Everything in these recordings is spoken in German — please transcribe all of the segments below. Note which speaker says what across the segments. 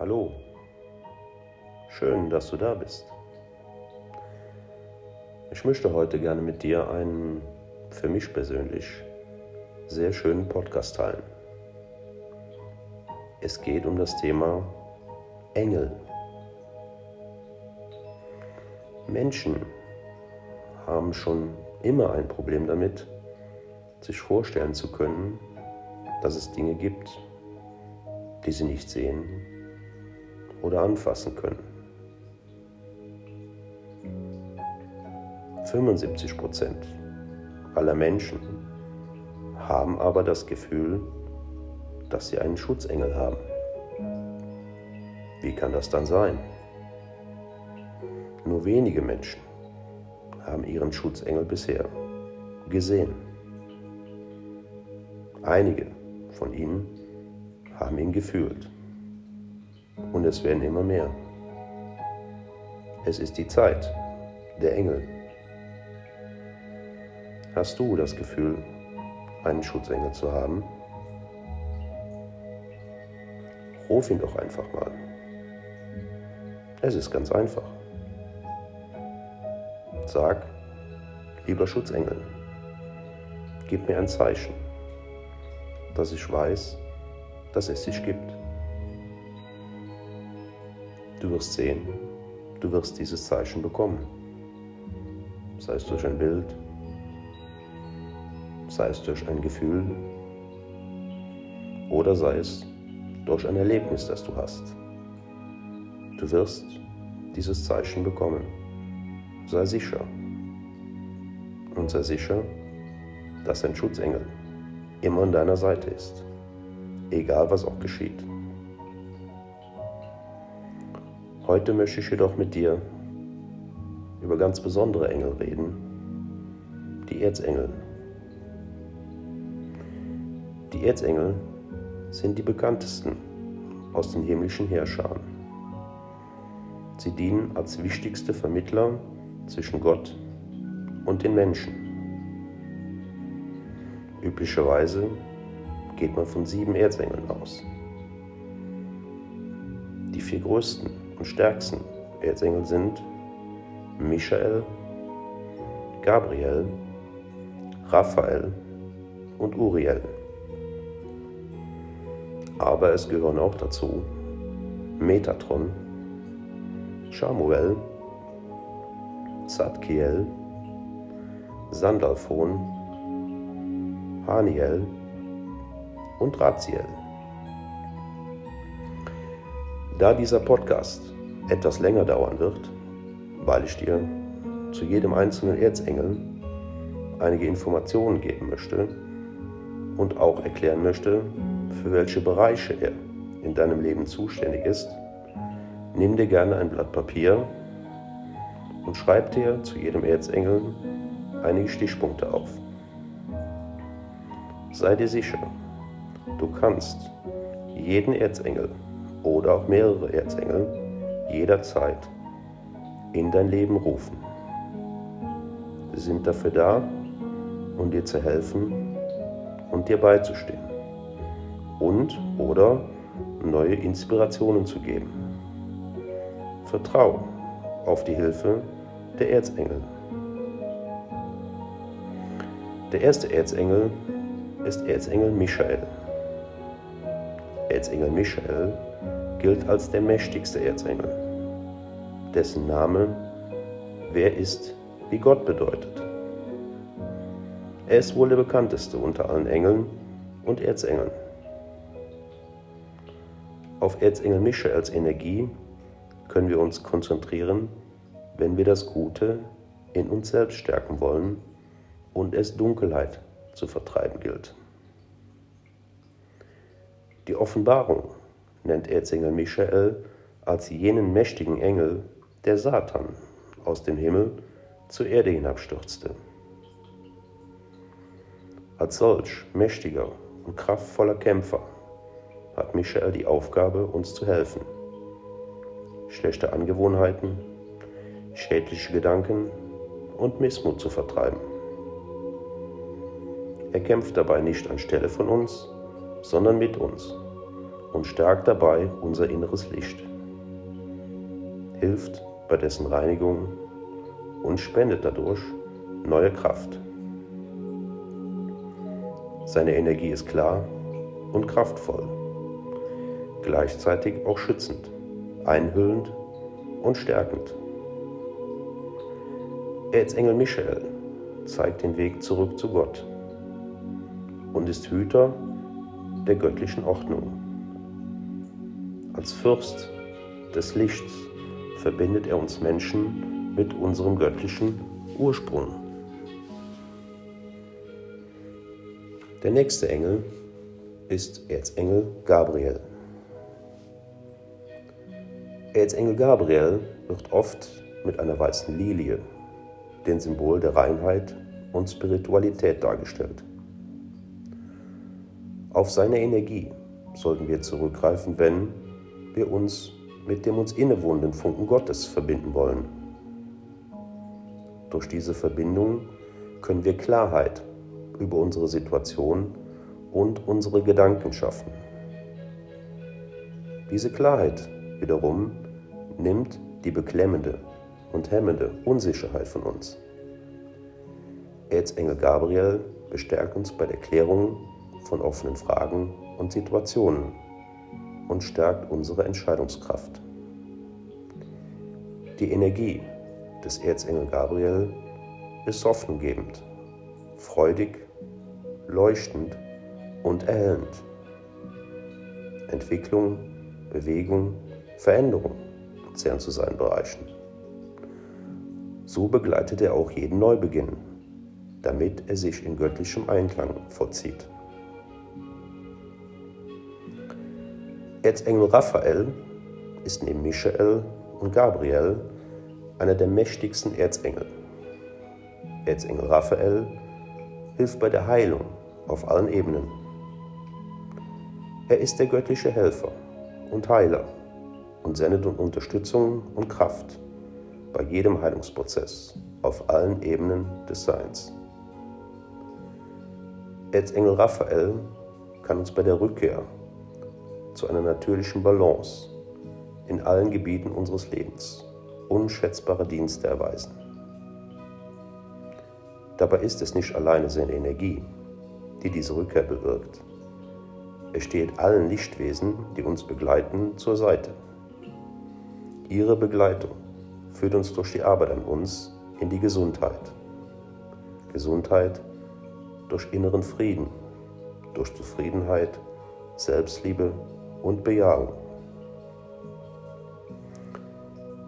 Speaker 1: Hallo, schön, dass du da bist. Ich möchte heute gerne mit dir einen für mich persönlich sehr schönen Podcast teilen. Es geht um das Thema Engel. Menschen haben schon immer ein Problem damit, sich vorstellen zu können, dass es Dinge gibt, die sie nicht sehen oder anfassen können. 75 Prozent aller Menschen haben aber das Gefühl, dass sie einen Schutzengel haben. Wie kann das dann sein? Nur wenige Menschen haben ihren Schutzengel bisher gesehen. Einige von ihnen haben ihn gefühlt. Und es werden immer mehr. Es ist die Zeit der Engel. Hast du das Gefühl, einen Schutzengel zu haben? Ruf ihn doch einfach mal. Es ist ganz einfach. Sag, lieber Schutzengel, gib mir ein Zeichen, dass ich weiß, dass es dich gibt. Du wirst sehen, du wirst dieses Zeichen bekommen. Sei es durch ein Bild, sei es durch ein Gefühl oder sei es durch ein Erlebnis, das du hast. Du wirst dieses Zeichen bekommen. Sei sicher. Und sei sicher, dass ein Schutzengel immer an deiner Seite ist, egal was auch geschieht. Heute möchte ich jedoch mit dir über ganz besondere Engel reden, die Erzengel. Die Erzengel sind die bekanntesten aus den himmlischen Heerscharen. Sie dienen als wichtigste Vermittler zwischen Gott und den Menschen. Üblicherweise geht man von sieben Erzengeln aus. Die vier größten und stärksten Erzengel sind Michael, Gabriel, Raphael und Uriel. Aber es gehören auch dazu Metatron, Samuel, Zadkiel, Sandalphon, Haniel und Raziel. Da dieser Podcast etwas länger dauern wird, weil ich dir zu jedem einzelnen Erzengel einige Informationen geben möchte und auch erklären möchte, für welche Bereiche er in deinem Leben zuständig ist, nimm dir gerne ein Blatt Papier und schreib dir zu jedem Erzengel einige Stichpunkte auf. Sei dir sicher, du kannst jeden Erzengel oder auch mehrere Erzengel jederzeit in dein Leben rufen. Sie sind dafür da, um dir zu helfen und dir beizustehen und oder neue Inspirationen zu geben. Vertrau auf die Hilfe der Erzengel. Der erste Erzengel ist Erzengel Michael. Erzengel Michael gilt als der mächtigste Erzengel, dessen Name Wer ist wie Gott bedeutet. Er ist wohl der bekannteste unter allen Engeln und Erzengeln. Auf Erzengel Michaels Energie können wir uns konzentrieren, wenn wir das Gute in uns selbst stärken wollen und es Dunkelheit zu vertreiben gilt. Die Offenbarung nennt Erzengel Michael als jenen mächtigen Engel, der Satan aus dem Himmel zur Erde hinabstürzte. Als solch mächtiger und kraftvoller Kämpfer hat Michael die Aufgabe, uns zu helfen. Schlechte Angewohnheiten, schädliche Gedanken und Missmut zu vertreiben. Er kämpft dabei nicht anstelle von uns, sondern mit uns und stärkt dabei unser inneres Licht, hilft bei dessen Reinigung und spendet dadurch neue Kraft. Seine Energie ist klar und kraftvoll, gleichzeitig auch schützend, einhüllend und stärkend. Erzengel Michael zeigt den Weg zurück zu Gott und ist Hüter der göttlichen Ordnung. Als Fürst des Lichts verbindet er uns Menschen mit unserem göttlichen Ursprung. Der nächste Engel ist Erzengel Gabriel. Erzengel Gabriel wird oft mit einer weißen Lilie, dem Symbol der Reinheit und Spiritualität dargestellt. Auf seine Energie sollten wir zurückgreifen, wenn wir uns mit dem uns innewohnenden Funken Gottes verbinden wollen. Durch diese Verbindung können wir Klarheit über unsere Situation und unsere Gedanken schaffen. Diese Klarheit wiederum nimmt die beklemmende und hemmende Unsicherheit von uns. Erzengel Gabriel bestärkt uns bei der Klärung von offenen Fragen und Situationen und stärkt unsere Entscheidungskraft. Die Energie des Erzengel Gabriel ist hoffnunggebend, freudig, leuchtend und erhellend. Entwicklung, Bewegung, Veränderung zählen zu seinen Bereichen. So begleitet er auch jeden Neubeginn, damit er sich in göttlichem Einklang vollzieht. Erzengel Raphael ist neben Michael und Gabriel einer der mächtigsten Erzengel. Erzengel Raphael hilft bei der Heilung auf allen Ebenen. Er ist der göttliche Helfer und Heiler und sendet uns Unterstützung und Kraft bei jedem Heilungsprozess auf allen Ebenen des Seins. Erzengel Raphael kann uns bei der Rückkehr zu einer natürlichen Balance in allen Gebieten unseres Lebens unschätzbare Dienste erweisen. Dabei ist es nicht alleine seine Energie, die diese Rückkehr bewirkt. Er steht allen Lichtwesen, die uns begleiten, zur Seite. Ihre Begleitung führt uns durch die Arbeit an uns in die Gesundheit. Gesundheit durch inneren Frieden, durch Zufriedenheit, Selbstliebe und Bejahung.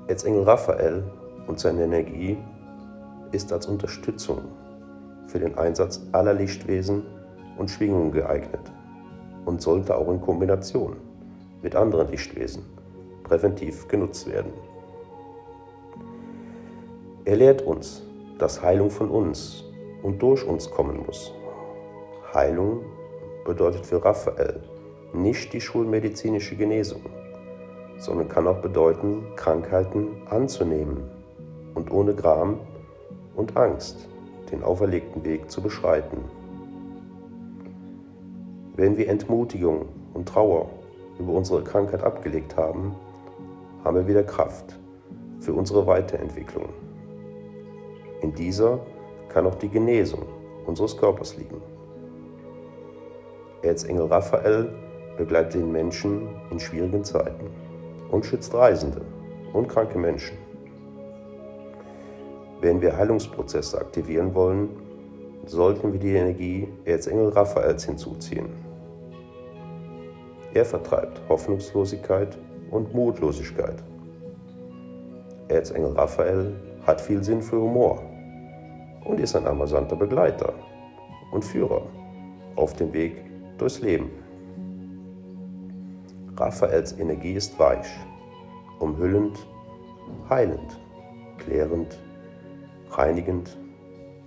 Speaker 1: Erzengel Raphael und seine Energie ist als Unterstützung für den Einsatz aller Lichtwesen und Schwingungen geeignet und sollte auch in Kombination mit anderen Lichtwesen präventiv genutzt werden. Er lehrt uns, dass Heilung von uns und durch uns kommen muss. Heilung bedeutet für Raphael nicht die schulmedizinische Genesung, sondern kann auch bedeuten, Krankheiten anzunehmen und ohne Gram und Angst den auferlegten Weg zu beschreiten. Wenn wir Entmutigung und Trauer über unsere Krankheit abgelegt haben, haben wir wieder Kraft für unsere Weiterentwicklung. In dieser kann auch die Genesung unseres Körpers liegen. Erzengel Raphael begleitet den Menschen in schwierigen Zeiten und schützt Reisende und kranke Menschen. Wenn wir Heilungsprozesse aktivieren wollen, sollten wir die Energie Erzengel Raphaels hinzuziehen. Er vertreibt Hoffnungslosigkeit und Mutlosigkeit. Erzengel Raphael hat viel Sinn für Humor und ist ein amüsanter Begleiter und Führer auf dem Weg durchs Leben. Raphaels Energie ist weich, umhüllend, heilend, klärend, reinigend,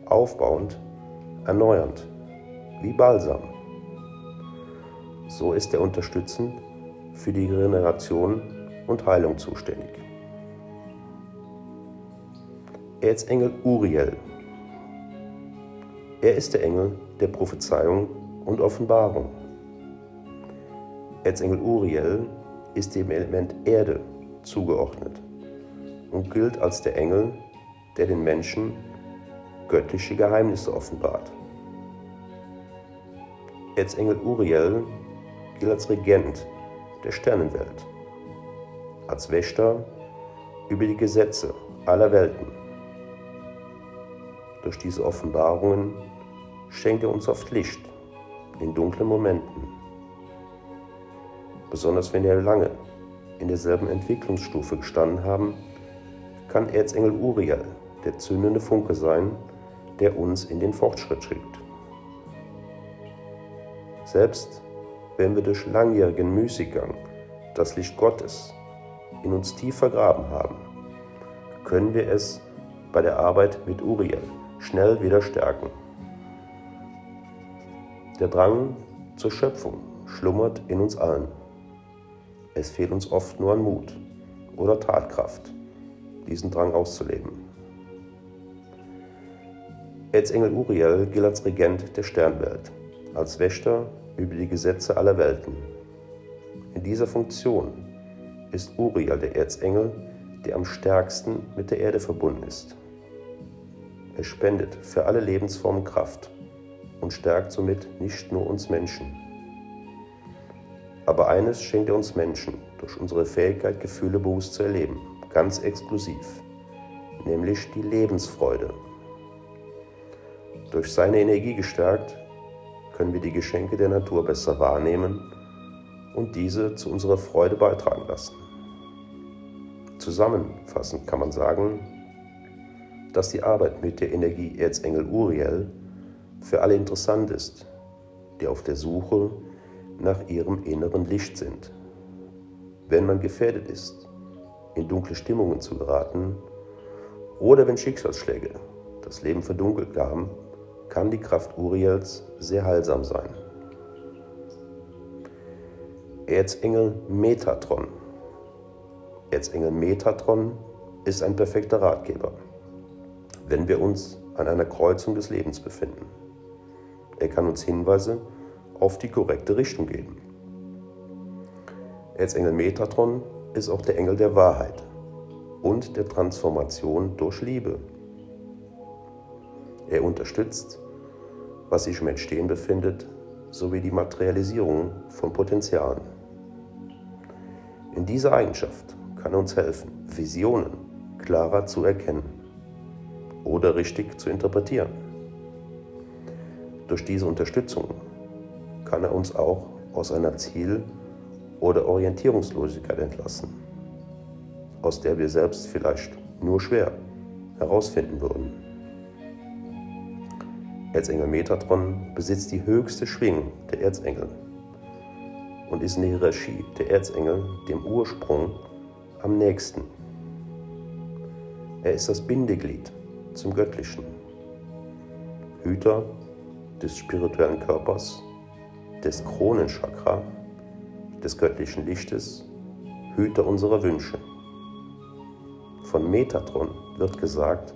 Speaker 1: aufbauend, erneuernd, wie Balsam. So ist er unterstützend für die Regeneration und Heilung zuständig. Erzengel Uriel. Er ist der Engel der Prophezeiung und Offenbarung. Erzengel Uriel ist dem Element Erde zugeordnet und gilt als der Engel, der den Menschen göttliche Geheimnisse offenbart. Erzengel Uriel gilt als Regent der Sternenwelt, als Wächter über die Gesetze aller Welten. Durch diese Offenbarungen schenkt er uns oft Licht in dunklen Momenten, besonders wenn wir lange in derselben Entwicklungsstufe gestanden haben, kann Erzengel Uriel der zündende Funke sein, der uns in den Fortschritt schickt. Selbst wenn wir durch langjährigen Müßiggang das Licht Gottes in uns tief vergraben haben, können wir es bei der Arbeit mit Uriel schnell wieder stärken. Der Drang zur Schöpfung schlummert in uns allen. Es fehlt uns oft nur an Mut oder Tatkraft, diesen Drang auszuleben. Erzengel Uriel gilt als Regent der Sternwelt, als Wächter über die Gesetze aller Welten. In dieser Funktion ist Uriel der Erzengel, der am stärksten mit der Erde verbunden ist. Er spendet für alle Lebensformen Kraft und stärkt somit nicht nur uns Menschen. Aber eines schenkt er uns Menschen durch unsere Fähigkeit, Gefühle bewusst zu erleben, ganz exklusiv, nämlich die Lebensfreude. Durch seine Energie gestärkt können wir die Geschenke der Natur besser wahrnehmen und diese zu unserer Freude beitragen lassen. Zusammenfassend kann man sagen, dass die Arbeit mit der Energie Erzengel Uriel für alle interessant ist, die auf der Suche nach ihrem inneren Licht sind. Wenn man gefährdet ist, in dunkle Stimmungen zu geraten oder wenn Schicksalsschläge das Leben verdunkelt haben, kann die Kraft Uriels sehr heilsam sein. Erzengel Metatron. Erzengel Metatron ist ein perfekter Ratgeber, wenn wir uns an einer Kreuzung des Lebens befinden. Er kann uns Hinweise auf die korrekte Richtung geben. Erzengel Metatron ist auch der Engel der Wahrheit und der Transformation durch Liebe. Er unterstützt was sich im Entstehen befindet, sowie die Materialisierung von Potenzialen. In dieser Eigenschaft kann er uns helfen, Visionen klarer zu erkennen oder richtig zu interpretieren. Durch diese Unterstützung kann er uns auch aus einer Ziel- oder Orientierungslosigkeit entlassen, aus der wir selbst vielleicht nur schwer herausfinden würden. Erzengel Metatron besitzt die höchste Schwingung der Erzengel und ist in der Hierarchie der Erzengel dem Ursprung am nächsten. Er ist das Bindeglied zum Göttlichen, Hüter des spirituellen Körpers, des Kronenchakra, des göttlichen Lichtes, Hüter unserer Wünsche. Von Metatron wird gesagt,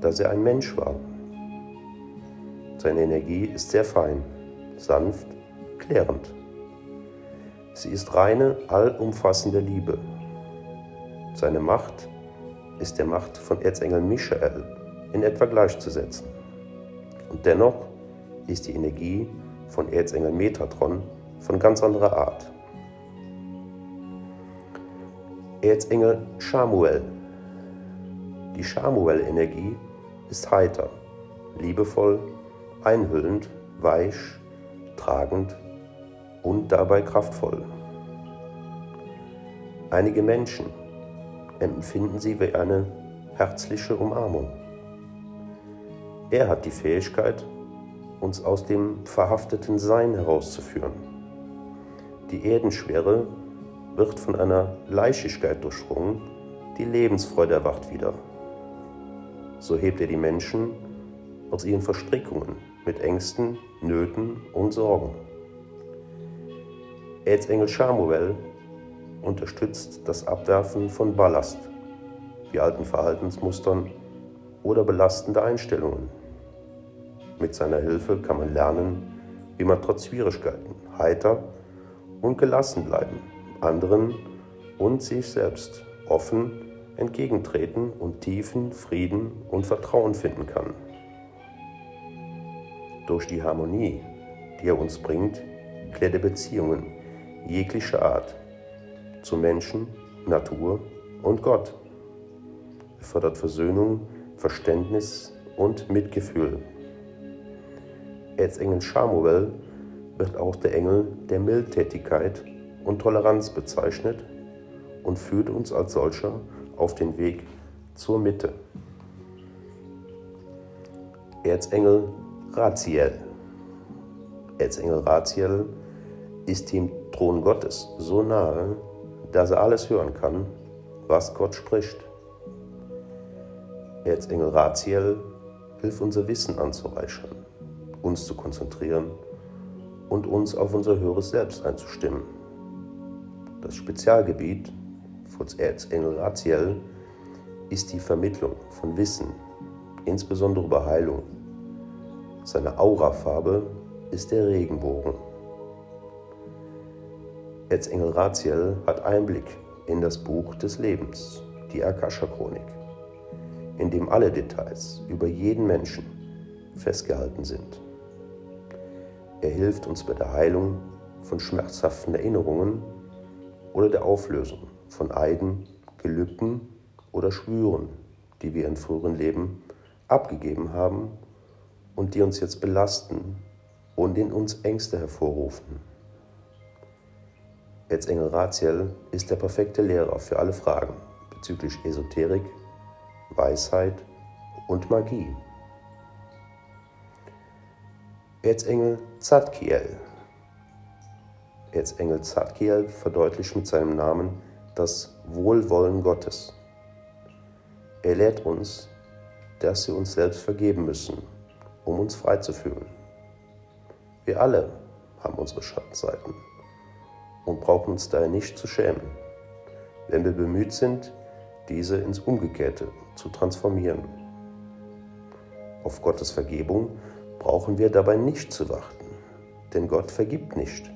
Speaker 1: dass er ein Mensch war seine Energie ist sehr fein, sanft, klärend. Sie ist reine, allumfassende Liebe. Seine Macht ist der Macht von Erzengel Michael in etwa gleichzusetzen. Und dennoch ist die Energie von Erzengel Metatron von ganz anderer Art. Erzengel Shamuel. Die Shamuel-Energie ist heiter, liebevoll einhüllend, weich, tragend und dabei kraftvoll. Einige Menschen empfinden sie wie eine herzliche Umarmung. Er hat die Fähigkeit, uns aus dem verhafteten Sein herauszuführen. Die Erdenschwere wird von einer Leichtigkeit durchdrungen, die Lebensfreude erwacht wieder. So hebt er die Menschen aus ihren Verstrickungen mit Ängsten, Nöten und Sorgen. Erzengel Samuel unterstützt das Abwerfen von Ballast, wie alten Verhaltensmustern oder belastende Einstellungen. Mit seiner Hilfe kann man lernen, wie man trotz Schwierigkeiten heiter und gelassen bleiben, anderen und sich selbst offen entgegentreten und tiefen Frieden und Vertrauen finden kann. Durch die Harmonie, die er uns bringt, klärt er Beziehungen jeglicher Art zu Menschen, Natur und Gott. Er fördert Versöhnung, Verständnis und Mitgefühl. Erzengel Samuel wird auch der Engel der Mildtätigkeit und Toleranz bezeichnet und führt uns als solcher auf den Weg zur Mitte. Erzengel Raziel. Erzengel Raziel ist dem Thron Gottes so nahe, dass er alles hören kann, was Gott spricht. Erzengel Raziel hilft unser Wissen anzureichern, uns zu konzentrieren und uns auf unser höheres Selbst einzustimmen. Das Spezialgebiet von Erzengel Raziel ist die Vermittlung von Wissen, insbesondere über Heilung. Seine Aurafarbe ist der Regenbogen. Erzengel Raziel hat Einblick in das Buch des Lebens, die Akasha-Chronik, in dem alle Details über jeden Menschen festgehalten sind. Er hilft uns bei der Heilung von schmerzhaften Erinnerungen oder der Auflösung von Eiden, Gelübden oder Schwüren, die wir in früheren Leben abgegeben haben und die uns jetzt belasten und in uns Ängste hervorrufen. Erzengel Raziel ist der perfekte Lehrer für alle Fragen bezüglich Esoterik, Weisheit und Magie. Erzengel Zadkiel. Erzengel Zadkiel verdeutlicht mit seinem Namen das Wohlwollen Gottes. Er lehrt uns, dass wir uns selbst vergeben müssen, um uns frei zu fühlen. Wir alle haben unsere Schattenseiten und brauchen uns daher nicht zu schämen, wenn wir bemüht sind, diese ins Umgekehrte zu transformieren. Auf Gottes Vergebung brauchen wir dabei nicht zu warten, denn Gott vergibt nicht.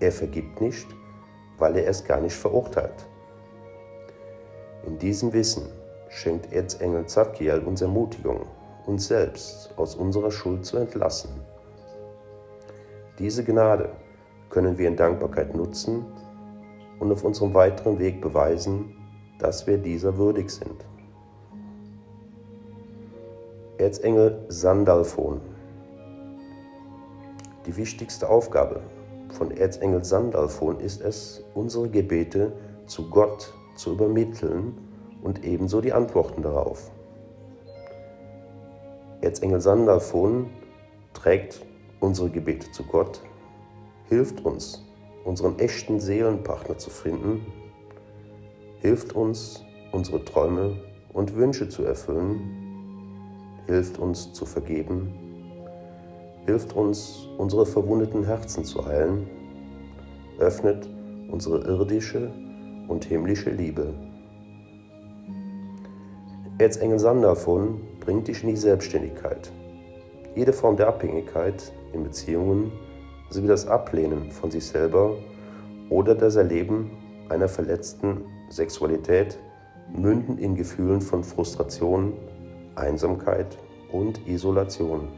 Speaker 1: Er vergibt nicht, weil er es gar nicht verurteilt. In diesem Wissen schenkt Erzengel Zadkiel uns Ermutigung, uns selbst aus unserer Schuld zu entlassen. Diese Gnade können wir in Dankbarkeit nutzen und auf unserem weiteren Weg beweisen, dass wir dieser würdig sind. Erzengel Sandalphon. Die wichtigste Aufgabe von Erzengel Sandalphon ist es, unsere Gebete zu Gott zu übermitteln und ebenso die Antworten darauf. Erzengel Sandalphon trägt unsere Gebete zu Gott hilft uns, unseren echten Seelenpartner zu finden, hilft uns, unsere Träume und Wünsche zu erfüllen, hilft uns zu vergeben, hilft uns, unsere verwundeten Herzen zu heilen, öffnet unsere irdische und himmlische Liebe. Erzengel Sandalphon bringt dich in die Selbstständigkeit. Jede Form der Abhängigkeit in Beziehungen sowie das Ablehnen von sich selber oder das Erleben einer verletzten Sexualität münden in Gefühlen von Frustration, Einsamkeit und Isolation.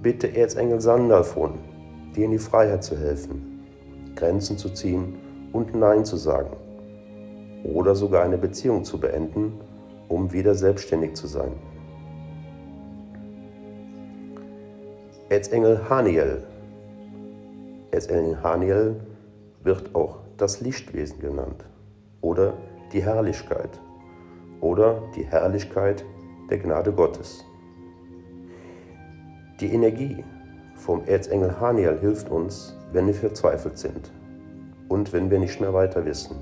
Speaker 1: Bitte Erzengel Sandalphon, dir in die Freiheit zu helfen, Grenzen zu ziehen und Nein zu sagen oder sogar eine Beziehung zu beenden, um wieder selbstständig zu sein. Erzengel Haniel. Erzengel Haniel wird auch das Lichtwesen genannt oder die Herrlichkeit oder die Herrlichkeit der Gnade Gottes. Die Energie vom Erzengel Haniel hilft uns, wenn wir verzweifelt sind und wenn wir nicht mehr weiter wissen.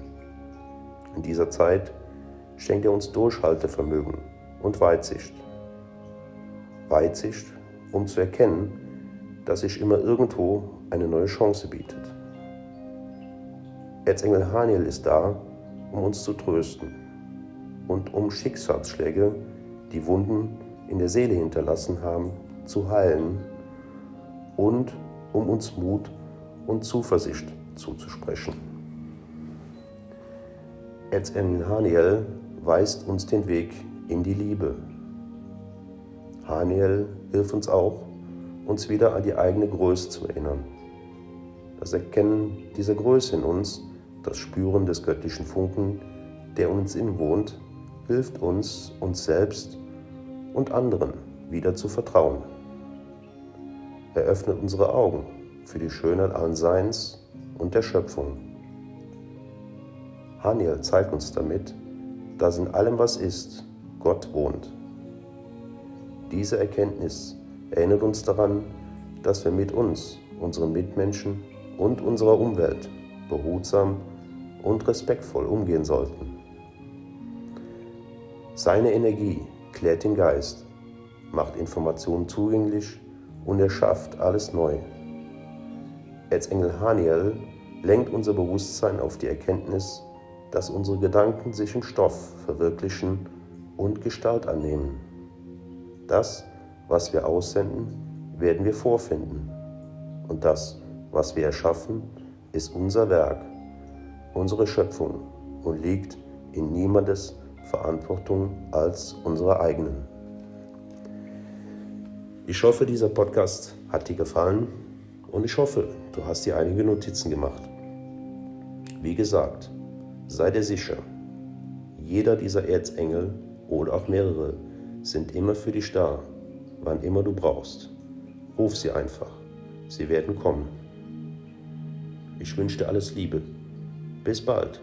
Speaker 1: In dieser Zeit schenkt er uns Durchhaltevermögen und Weitsicht. Weitsicht um zu erkennen, dass sich immer irgendwo eine neue Chance bietet. Erzengel Haniel ist da, um uns zu trösten und um Schicksalsschläge, die Wunden in der Seele hinterlassen haben, zu heilen und um uns Mut und Zuversicht zuzusprechen. Erzengel Haniel weist uns den Weg in die Liebe. Haniel hilft uns auch, uns wieder an die eigene Größe zu erinnern. Das Erkennen dieser Größe in uns, das Spüren des göttlichen Funken, der uns inwohnt, hilft uns, uns selbst und anderen wieder zu vertrauen. Er öffnet unsere Augen für die Schönheit allen Seins und der Schöpfung. Haniel zeigt uns damit, dass in allem, was ist, Gott wohnt. Diese Erkenntnis erinnert uns daran, dass wir mit uns, unseren Mitmenschen und unserer Umwelt behutsam und respektvoll umgehen sollten. Seine Energie klärt den Geist, macht Informationen zugänglich und erschafft alles neu. Erzengel Haniel lenkt unser Bewusstsein auf die Erkenntnis, dass unsere Gedanken sich im Stoff verwirklichen und Gestalt annehmen. Das, was wir aussenden, werden wir vorfinden. Und das, was wir erschaffen, ist unser Werk, unsere Schöpfung und liegt in niemandes Verantwortung als unserer eigenen. Ich hoffe, dieser Podcast hat dir gefallen und ich hoffe, du hast dir einige Notizen gemacht. Wie gesagt, sei dir sicher, jeder dieser Erzengel oder auch mehrere sind immer für dich da, wann immer du brauchst. Ruf sie einfach, sie werden kommen. Ich wünsche dir alles Liebe. Bis bald.